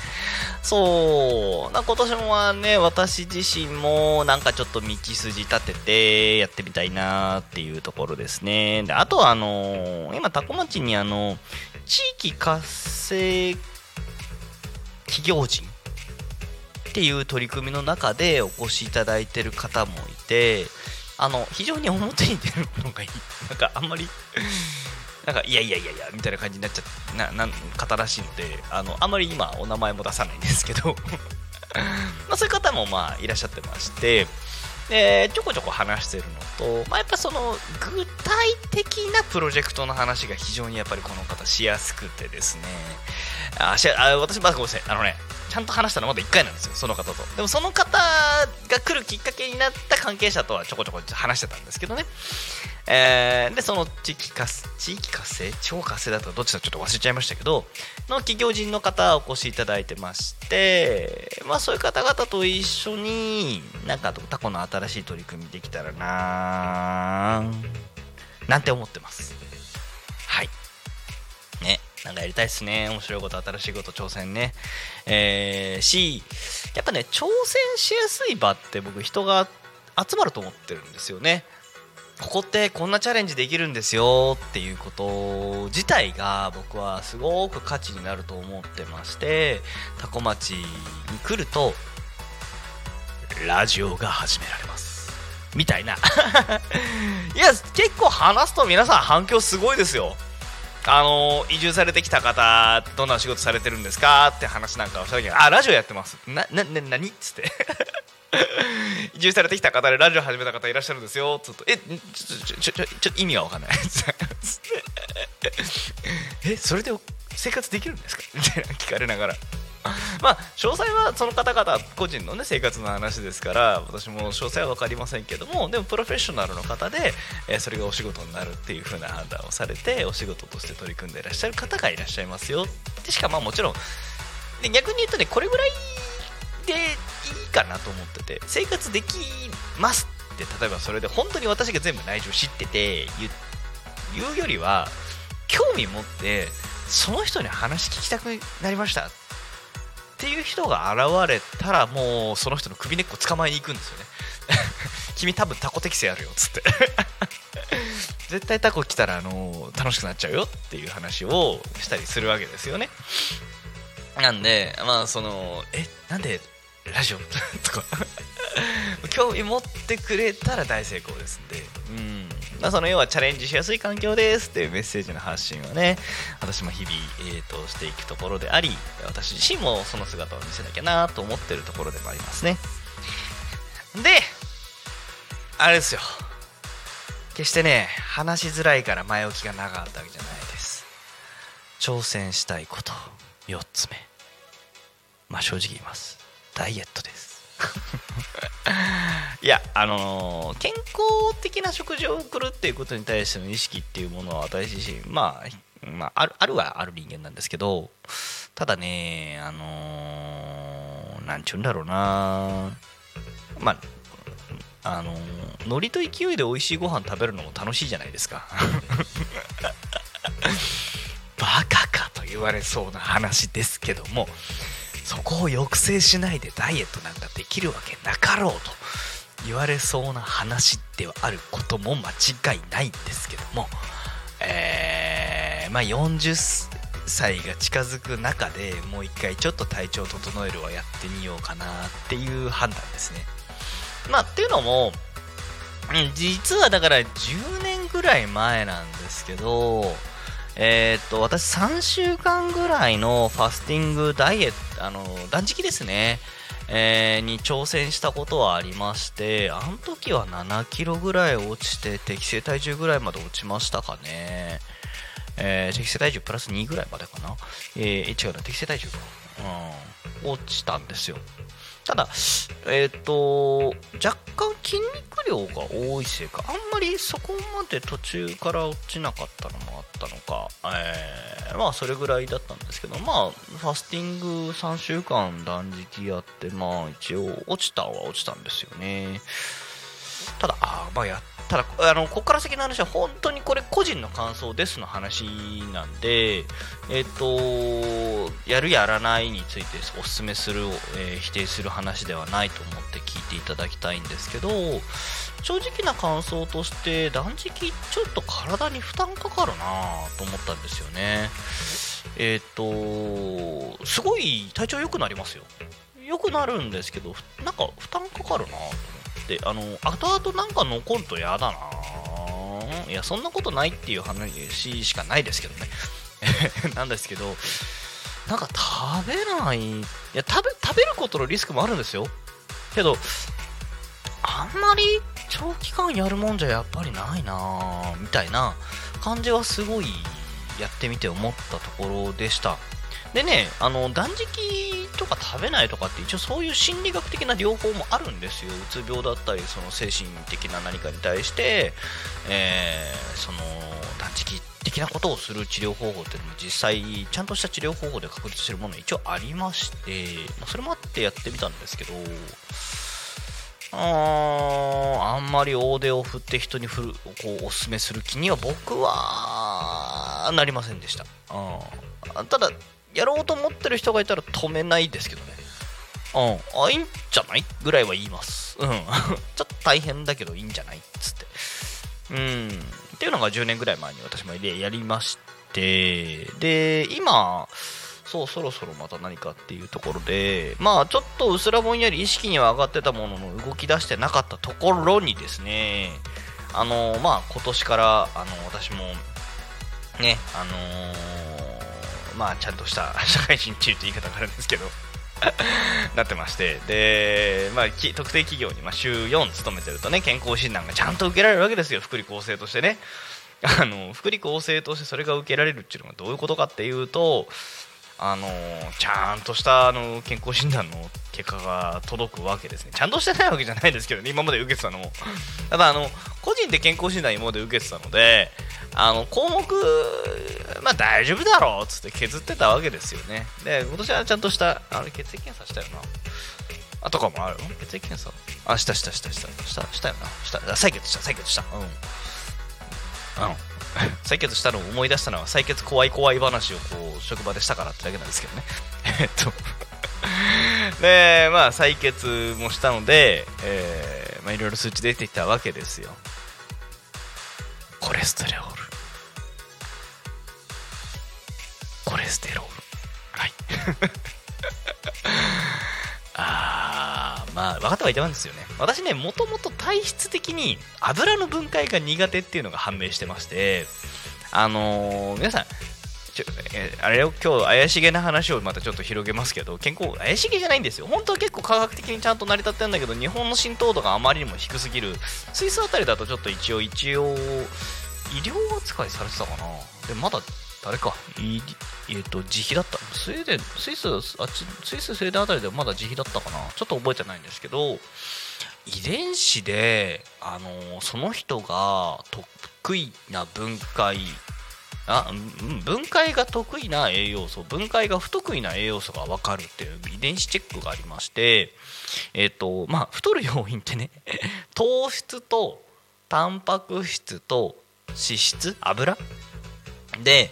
そうな今年もはね私自身もなんかちょっと道筋立ててやってみたいなっていうところですね。であとはあのー今タコ町にあの地域活性化企業人っていう取り組みの中でお越しいただいてる方もいてあの非常に表に出るものがいい。なんかあんまりなんかいやいやいやいやみたいな感じになっちゃったなな方らしいのであのあんまり今お名前も出さないんですけど。まそういう方もまあいらっしゃってましてでちょこちょこ話してるのと、まあ、やっぱその具体的なプロジェクトの話が非常にやっぱりこの方しやすくてですね。あしあ私まずごめんなさい。あのねちゃんと話したのまだ1回なんですよその方と。でもその方が来るきっかけになった関係者とはちょこちょこ話してたんですけどね。えーでその地域活地域活性？地方活性だったかどっちだかちょっと忘れちゃいましたけどの企業人の方お越しいただいてましてまあそういう方々と一緒になんかタコの新しい取り組みできたらななんて思ってます。はい。ね。なんかやりたいですね。面白いこと新しいこと挑戦ね。えーしやっぱね挑戦しやすい場って僕人が集まると思ってるんですよね。ここってこんなチャレンジできるんですよっていうこと自体が僕はすごく価値になると思ってましてタコ町に来るとラジオが始められます。みたいな。いや結構話すと皆さん反響すごいですよ。あの移住されてきた方どんなお仕事されてるんですかって話なんかをした時にあラジオやってます。ななな何？っつって。移住されてきた方でラジオ始めた方いらっしゃるんですよ。つっとえちょちょちょちょちょ意味がわかんない。えそれで生活できるんですか？みたいな聞かれながら。まあ詳細はその方々個人のね生活の話ですから私も詳細は分かりませんけどもでもプロフェッショナルの方で、えーそれがお仕事になるっていう風な判断をされてお仕事として取り組んでいらっしゃる方がいらっしゃいますよ。でしかまあもちろんで逆に言うとねこれぐらいでいいかなと思ってて生活できますって例えばそれで本当に私が全部内情知ってて言うよりは興味持ってその人に話聞きたくなりました。っていう人が現れたらもうその人の首根っこ捕まえに行くんですよね。君多分タコ適性あるよっつって。絶対タコ来たらあの楽しくなっちゃうよっていう話をしたりするわけですよね。なんでまあそのえなんでラジオ？とか。興味持ってくれたら大成功ですんで。うん。まあ、その要はチャレンジしやすい環境ですっていうメッセージの発信をね私も日々、えー、としていくところであり私自身もその姿を見せなきゃなと思ってるところでもありますね。であれですよ。決してね話しづらいから前置きが長かったわけじゃないです。挑戦したいこと4つ目。まあ正直言います。ダイエットです。いやあのー健康的な食事を送るっていうことに対しての意識っていうものは私自身まあ、まあ、あるあるはある人間なんですけどただねあのーなんちゅうんだろうな。まああのー海苔と勢いで美味しいご飯食べるのも楽しいじゃないですか。バカかと言われそうな話ですけどもそこを抑制しないでダイエットなんかできるわけなかろうと。言われそうな話ではあることも間違いないんですけども、えーまあ、40歳が近づく中でもう一回ちょっと体調整えるはやってみようかなっていう判断ですね。まあ、っていうのも、実はだから10年ぐらい前なんですけど、えーっと私3週間ぐらいのファスティングダイエットあの断食ですね、えーに挑戦したことはありましてあの時は7キロぐらい落ちて適正体重ぐらいまで落ちましたかね、えー適正体重プラス2ぐらいまでかな、えー違うな適正体重か、うん、落ちたんですよ。ただ、えっ、と、若干筋肉量が多いせいか、あんまりそこまで途中から落ちなかったのもあったのか、えーまあそれぐらいだったんですけど、まあファスティング3週間断食やって、まあ一応落ちたは落ちたんですよね。ただ、あまあやただ、あの、ここから先の話は本当にこれ個人の感想ですの話なんで、えっ、と、やるやらないについてお勧めする、えー否定する話ではないと思って聞いていただきたいんですけど、正直な感想として断食ちょっと体に負担かかるなと思ったんですよね。えっ、と、すごい体調良くなりますよ。良くなるんですけど、なんか負担かかるなと思って、あの、後々なんか残ると嫌だないや、そんなことないっていう話しかないですけどね。なんですけど、なんか食べない、いや食べ、食べることのリスクもあるんですよ。けど、あんまり長期間やるもんじゃやっぱりないなぁみたいな感じはすごいやってみて思ったところでした。でね、あの断食とか食べないとかって一応そういう心理学的な療法もあるんですよ。うつ病だったり、その精神的な何かに対して、えーその断食的なことをする治療方法っていうのも実際ちゃんとした治療方法で確立してるもの一応ありまして、まあそれもあってやってみたんですけど、ああんまり大手を振って人に振るこうおすすめする気には僕はなりませんでした。うんただ、やろうと思ってる人がいたら止めないですけどね。うん、あ、いいんじゃない？ぐらいは言います。うん。ちょっと大変だけどいいんじゃない？つって。うん。っていうのが10年ぐらい前に私もやりまして、で、今、そう、そろそろまた何かっていうところで、まあ、ちょっとうすらぼんやり意識には上がってたものの動き出してなかったところにですね、あの、まあ、今年から、あの、私も、ね、あのーまあ、ちゃんとした 社会人っていう言い方があるんですけど、なってまして、で、まあ、特定企業に、まあ、週4勤めてるとね、健康診断がちゃんと受けられるわけですよ、福利厚生としてね。あの福利厚生としてそれが受けられるっていうのはどういうことかっていうと、あのちゃんとしたあの健康診断の結果が届くわけですね。ちゃんとしてないわけじゃないですけどね、今まで受けてたのも。ただ、あの個人で健康診断今まで受けてたので、あの項目、まあ大丈夫だろうっつって削ってたわけですよね。で、今年はちゃんとした、あれ血液検査したよな。あとかもある？血液検査？あしたしたしたしたしたしたよなした採血した採血したうんうん 採血したのを思い出したのは採血怖い怖い話をこう職場でしたからってだけなんですけどね。えっと。でまあ採血もしたので、えーまあ、いろいろ数値出てきたわけですよ。コレステロール。コレステロール。はい。あーまあ分かったはいたんですよね。私ねもともと体質的に油の分解が苦手っていうのが判明してましてあのー皆さんちょえあれを今日怪しげな話をまたちょっと広げますけど健康怪しげじゃないんですよ。本当は結構科学的にちゃんと成り立ってるんだけど日本の浸透度があまりにも低すぎる。スイスあたりだとちょっと一応一応医療扱いされてたかな。でまだ誰か。えっ、と自費だった。スウェーデンスイスあっちスイススウェーデンあたりではまだ自費だったかな。ちょっと覚えてないんですけど遺伝子であのその人が得意な分解あん分解が得意な栄養素分解が不得意な栄養素が分かるっていう遺伝子チェックがありましてえっ、とまあ太る要因ってね 糖質とタンパク質と脂質油で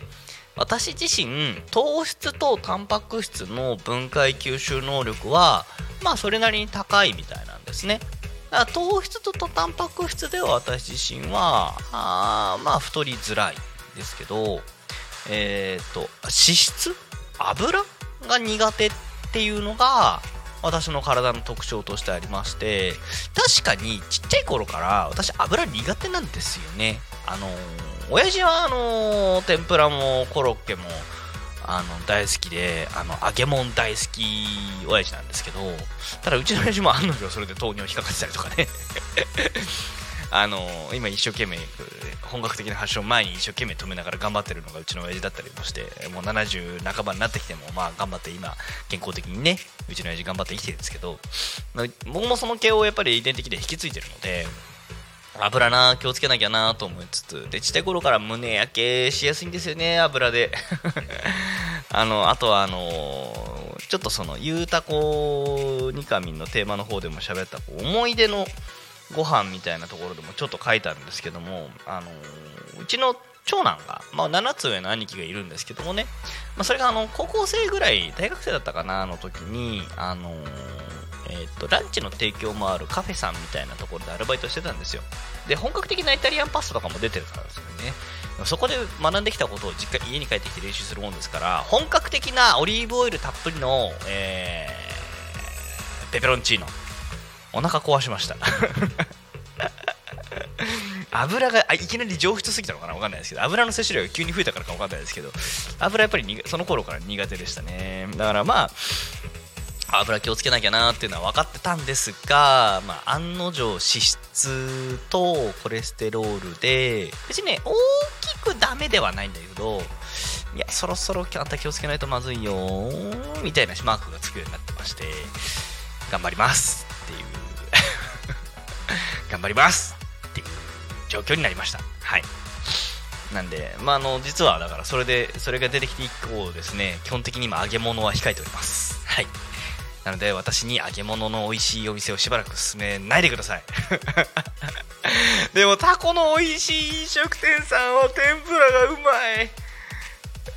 私自身糖質とタンパク質の分解吸収能力はまあそれなりに高いみたいなんですね。だから糖質とタンパク質では私自身はあまあ太りづらいですけどえっ、と脂質油が苦手っていうのが私の体の特徴としてありまして確かにちっちゃい頃から私油苦手なんですよね。あのー親父はあの天ぷらもコロッケもあの大好きであの揚げ物大好き親父なんですけどただうちの親父も案の定それで糖尿引っかかってたりとかね。あの今一生懸命本格的な発症前に一生懸命止めながら頑張ってるのがうちの親父だったりもしてもう70半ばになってきてもまあ頑張って今健康的にねうちの親父頑張って生きてるんですけど僕もその系をやっぱり遺伝的で引き継いでるので油な気をつけなきゃなと思いつつでちっちゃい頃から胸焼けしやすいんですよね油で。あのあとはあのちょっとそのゆうたこにかみんのテーマの方でも喋ったこう思い出のご飯みたいなところでもちょっと書いてあるんですけどもあのうちの長男が、まあ、7つ上の兄貴がいるんですけどもね、まあ、それがあの高校生ぐらい大学生だったかなの時にあのえー、とランチの提供もあるカフェさんみたいなところでアルバイトしてたんですよ。で本格的なイタリアンパスタとかも出てるからですよね。そこで学んできたことを実家家に帰ってきて練習するもんですから本格的なオリーブオイルたっぷりの、えーペペロンチーノ。お腹壊しました。油がいきなり上質すぎたのかな？分かんないですけど。油の摂取量が急に増えたからか分かんないですけど。油やっぱりその頃から苦手でしたね。だからまあ油気をつけなきゃなっていうのは分かってたんですが、まあ、案の定脂質とコレステロールで別にね大きくダメではないんだけどいやそろそろあんた気をつけないとまずいよーみたいなマークがつくようになってまして頑張りますっていう。頑張りますっていう状況になりました。はい。なんで、まあ、あの実はだからそれでそれが出てきて以降ですね基本的に今揚げ物は控えております。はい。なので私に揚げ物の美味しいお店をしばらく進めないでください。でもタコの美味しい飲食店さんは天ぷらがうまい。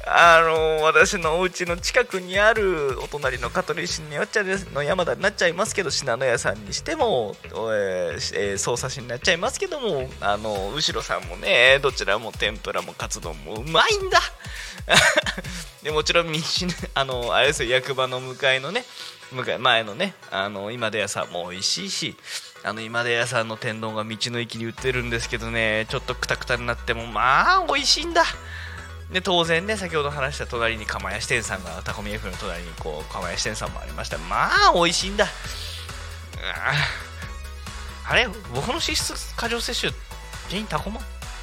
あの私のお家の近くにあるお隣の香取市によっちゃですの山田になっちゃいますけど信濃屋さんにしても、えーえー、匝瑳市になっちゃいますけどもあの後ろさんもねどちらも天ぷらもカツ丼もうまいんだ。でもちろん道 あのあれですよ役場の向かいのね向かい前のねあの今出屋さんも美味しいしあの今出屋さんの天丼が道の駅に売ってるんですけどねちょっとくたくたになってもまあ美味しいんだ。で当然ね先ほど話した隣に釜屋支店さんがタコミ F の隣にこう釜屋支店さんもありました。まあ美味しいんだ。あれ僕の脂質過剰摂取原因タコマ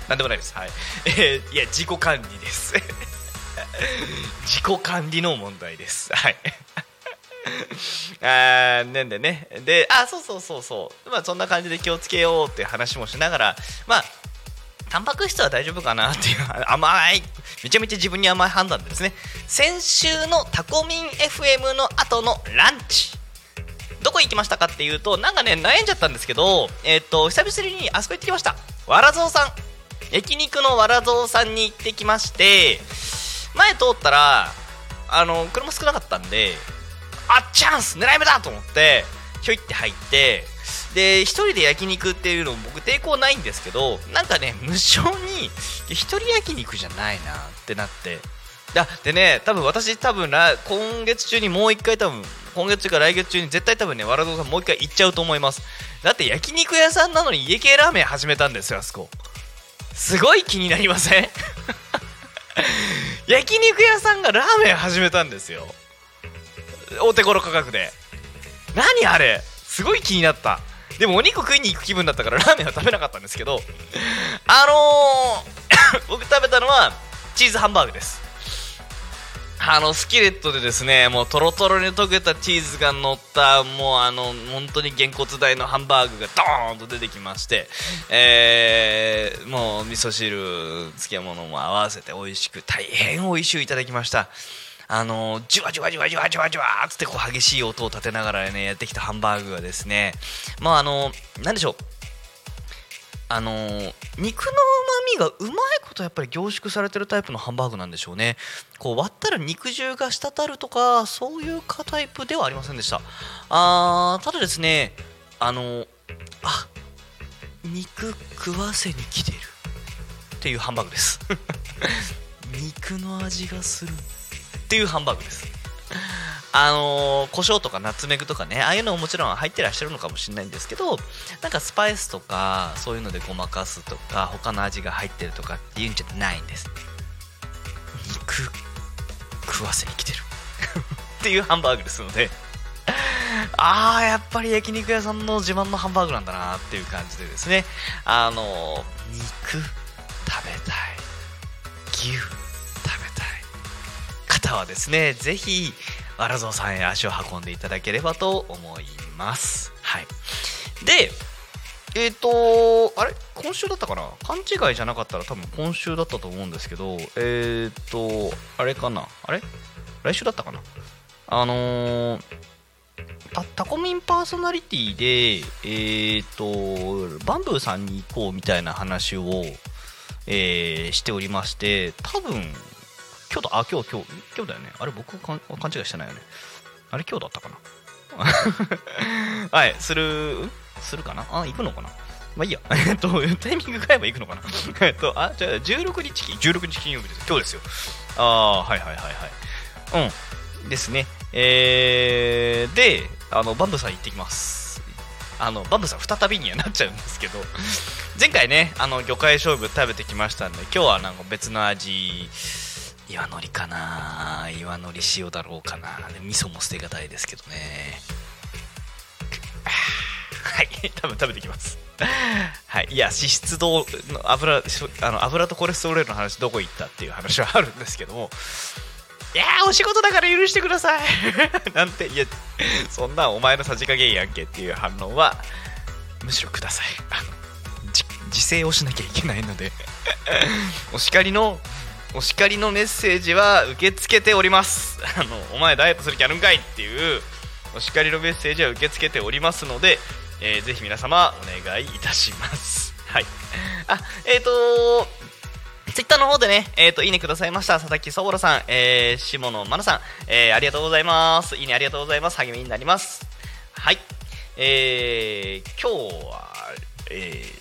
なんでもないです。はい、え ーいや自己管理です。自己管理の問題です。はい。あーなんでね。であそうそうそうそう。まあそんな感じで気をつけようっていう話もしながらまあタンパク質は大丈夫かなっていう甘いめちゃめちゃ自分に甘い判断ですね。先週のタコミン FM の後のランチ。どこ行きましたかっていうとなんかね悩んじゃったんですけどえっ、と久々にあそこ行ってきました。わらぞうさん。焼肉のわらぞうさんに行ってきまして前通ったらあの車少なかったんであチャンス狙い目だと思ってひょいって入ってで1人で焼肉っていうの僕抵抗ないんですけどなんかね無性に1人焼肉じゃないなってなって。だでね多分私多分今月中にもう一回多分今月中か来月中に絶対多分ねわらぞうさんもう一回行っちゃうと思います。だって焼肉屋さんなのに家系ラーメン始めたんですよあそこ。すごい気になりません？焼肉屋さんがラーメン始めたんですよ。お手頃価格で。何あれ？すごい気になった。でもお肉食いに行く気分だったからラーメンは食べなかったんですけど。あのー 僕食べたのはチーズハンバーグです。あのスキレットでですねもうとろとろに溶けたチーズが乗ったもうあの本当にげんこつ大のハンバーグがドーンと出てきましてえー、もう味噌汁漬物も合わせて美味しく大変美味しゅういただきました。あのじわじわじわじわじわじわっつってこう激しい音を立てながらねやってきたハンバーグがですねまああのなんでしょうあのー肉のうまみがうまいことやっぱり凝縮されてるタイプのハンバーグなんでしょうね。こう割ったら肉汁が滴るとかそういうかタイプではありませんでした。あーただですねあのーあ肉食わせに来てるっていうハンバーグです。肉の味がするっていうハンバーグです。あのー、胡椒とかナツメグとかねああいうのももちろん入ってらっしゃるのかもしれないんですけどなんかスパイスとかそういうのでごまかすとか他の味が入ってるとかっていうんじゃないんです。肉食わせに来てる。っていうハンバーグですので。あーやっぱり焼肉屋さんの自慢のハンバーグなんだなっていう感じでですね。あのー肉食べたい。牛。方はですねぜひわらぞうさんへ足を運んでいただければと思います。はい。でえっ、とあれ？今週だったかな？勘違いじゃなかったら多分今週だったと思うんですけどえっ、とあれかな？あれ？来週だったかな？あのータコミンパーソナリティで、えっ、と、バンブーさんに行こうみたいな話を、えしておりまして、多分、今日だ、あ、今日、今日、今日だよね。あれ、僕勘勘違いしてないよね。あれ、今日だったかな。はい、する、するかなあ、行くのかなまあいいや。えっと、タイミング変えば行くのかな えっと、あ、じゃあ、16日金、16日金曜日です。今日ですよ。ああ、はいはいはいはい。うん。ですね。えー、で、あの、バンブさん行ってきます。あの、バンブさん再びにはなっちゃうんですけど、前回ね、あの、魚介勝負食べてきましたんで、今日はなんか別の味、岩のりかな。岩のり塩だろうかな。味噌も捨てがたいですけどね。はい、多分食べてきます。はい、いや、脂質との油あの油とコレステロールの話、どこ行ったっていう話はあるんですけども、いや、お仕事だから許してください。なんて、いや、そんなお前のさじ加減やんけっていう反応は、むしろください。自制をしなきゃいけないので、お叱りの、お叱りのメッセージは受け付けております。あの、お前ダイエットする気あるんかいっていう、お叱りのメッセージは受け付けておりますので、えーぜひ皆様お願いいたします。はい。あ、えっ、ー、とツイッターの方でね、えっ、と、いいねくださいました。佐々木そぼろさん、えー、下野真奈さん、えー、ありがとうございます。いいねありがとうございます。励みになります。はい。えー、今日は、えー、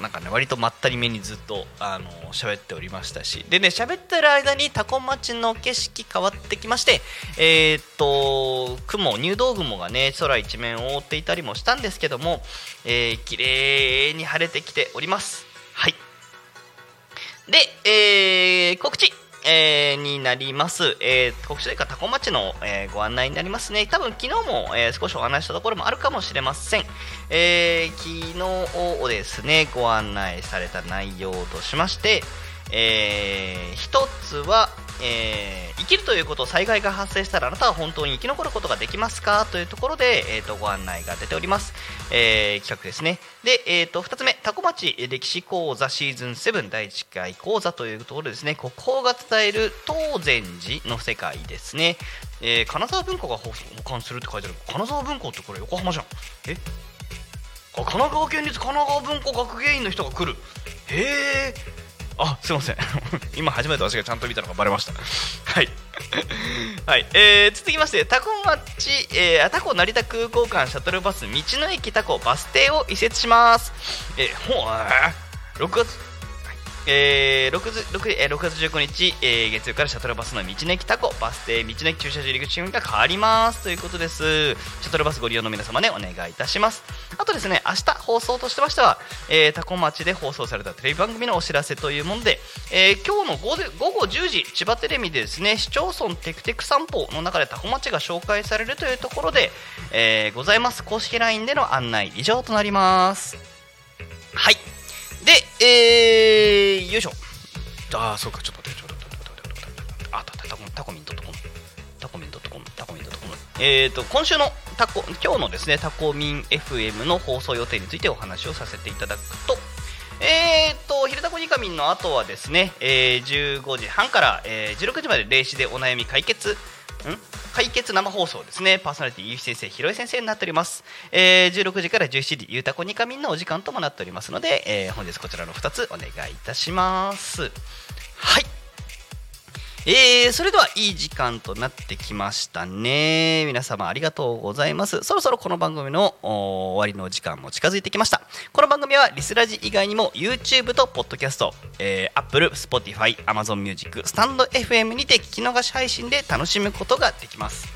なんかね、割とまったりめにずっと、あの喋っておりましたし、でね、喋ってる間にタコ町の景色変わってきまして、えーっと、雲、入道雲がね、空一面を覆っていたりもしたんですけども、えー、綺麗に晴れてきております。はい。で、えー告知、えーになります。えー告知というか、タコ町の、えーご案内になりますね。多分昨日も、えー少しお話ししたところもあるかもしれません。えー昨日をですね、ご案内された内容としまして、えー一つは、えー生きるということ災害が発生したらあなたは本当に生き残ることができますか？というところで、えー、とご案内が出ております、えー企画ですね。で、えー、と2つ目タコ町歴史講座シーズン7第1回講座というところでですね国宝が伝える東禅寺の世界ですね、えー金沢文庫が保管するって書いてある。金沢文庫ってこれ横浜じゃん。え？あ神奈川県立神奈川文庫学芸員の人が来る。へえあすいません。今初めて私がちゃんと見たのがバレました。はい。はい、えー、続きましてタコ町、えー、タコ成田空港間シャトルバス道の駅タコバス停を移設します。えー、ほう6月えー、6, 月 6, えー6月19日、えー月曜からシャトルバスの道の駅タコバス停道の駅駐車場入り口が変わります。ということです。シャトルバスご利用の皆様ねお願いいたします。あとですね明日放送としてましては、えー、タコ町で放送されたテレビ番組のお知らせというもので、えー今日の午午後10時千葉テレビでですね市町村テクテク散歩の中でタコ町が紹介されるというところで、えーございます。公式 LINE での案内以上となります、えー、よいしょ。あー、そうか、ちょっと待って、ちょっと待って、ちょっと待って、ちょっと待って、あったた、タコタコミンドットコム。タコミンドットコム、タコミンドットコム。えーと、今週のタコ、今日のですね、タコミン FM の放送予定についてお話をさせていただくと、えーと、ひるたこにかみんの後はですね、えー、15時半から、えー、16時まで霊視でお悩み解決、解決生放送ですね。パーソナリティ、ゆう先生、ひろえ先生になっております。えー、16時から17時、ゆうたこにかみんのお時間ともなっておりますので、えー本日こちらの2つお願いいたします。はい。えー、それではいい時間となってきましたね。皆様ありがとうございます。そろそろこの番組の終わりの時間も近づいてきました。この番組はリスラジ以外にも YouTube と Podcast、えー、Apple、Spotify、Amazon Music、StandFM にて聞き逃し配信で楽しむことができます。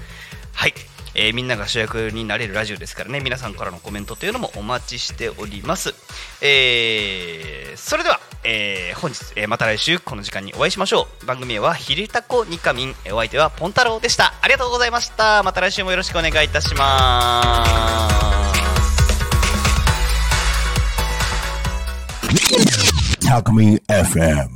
はい、えーみんなが主役になれるラジオですからね。皆さんからのコメントというのもお待ちしております、えーそれでは、えー本日、えーまた来週この時間にお会いしましょう。番組は「ひるたこにかみん」お相手はポン太郎でした。ありがとうございました。また来週もよろしくお願いいたします。Talk Me FM.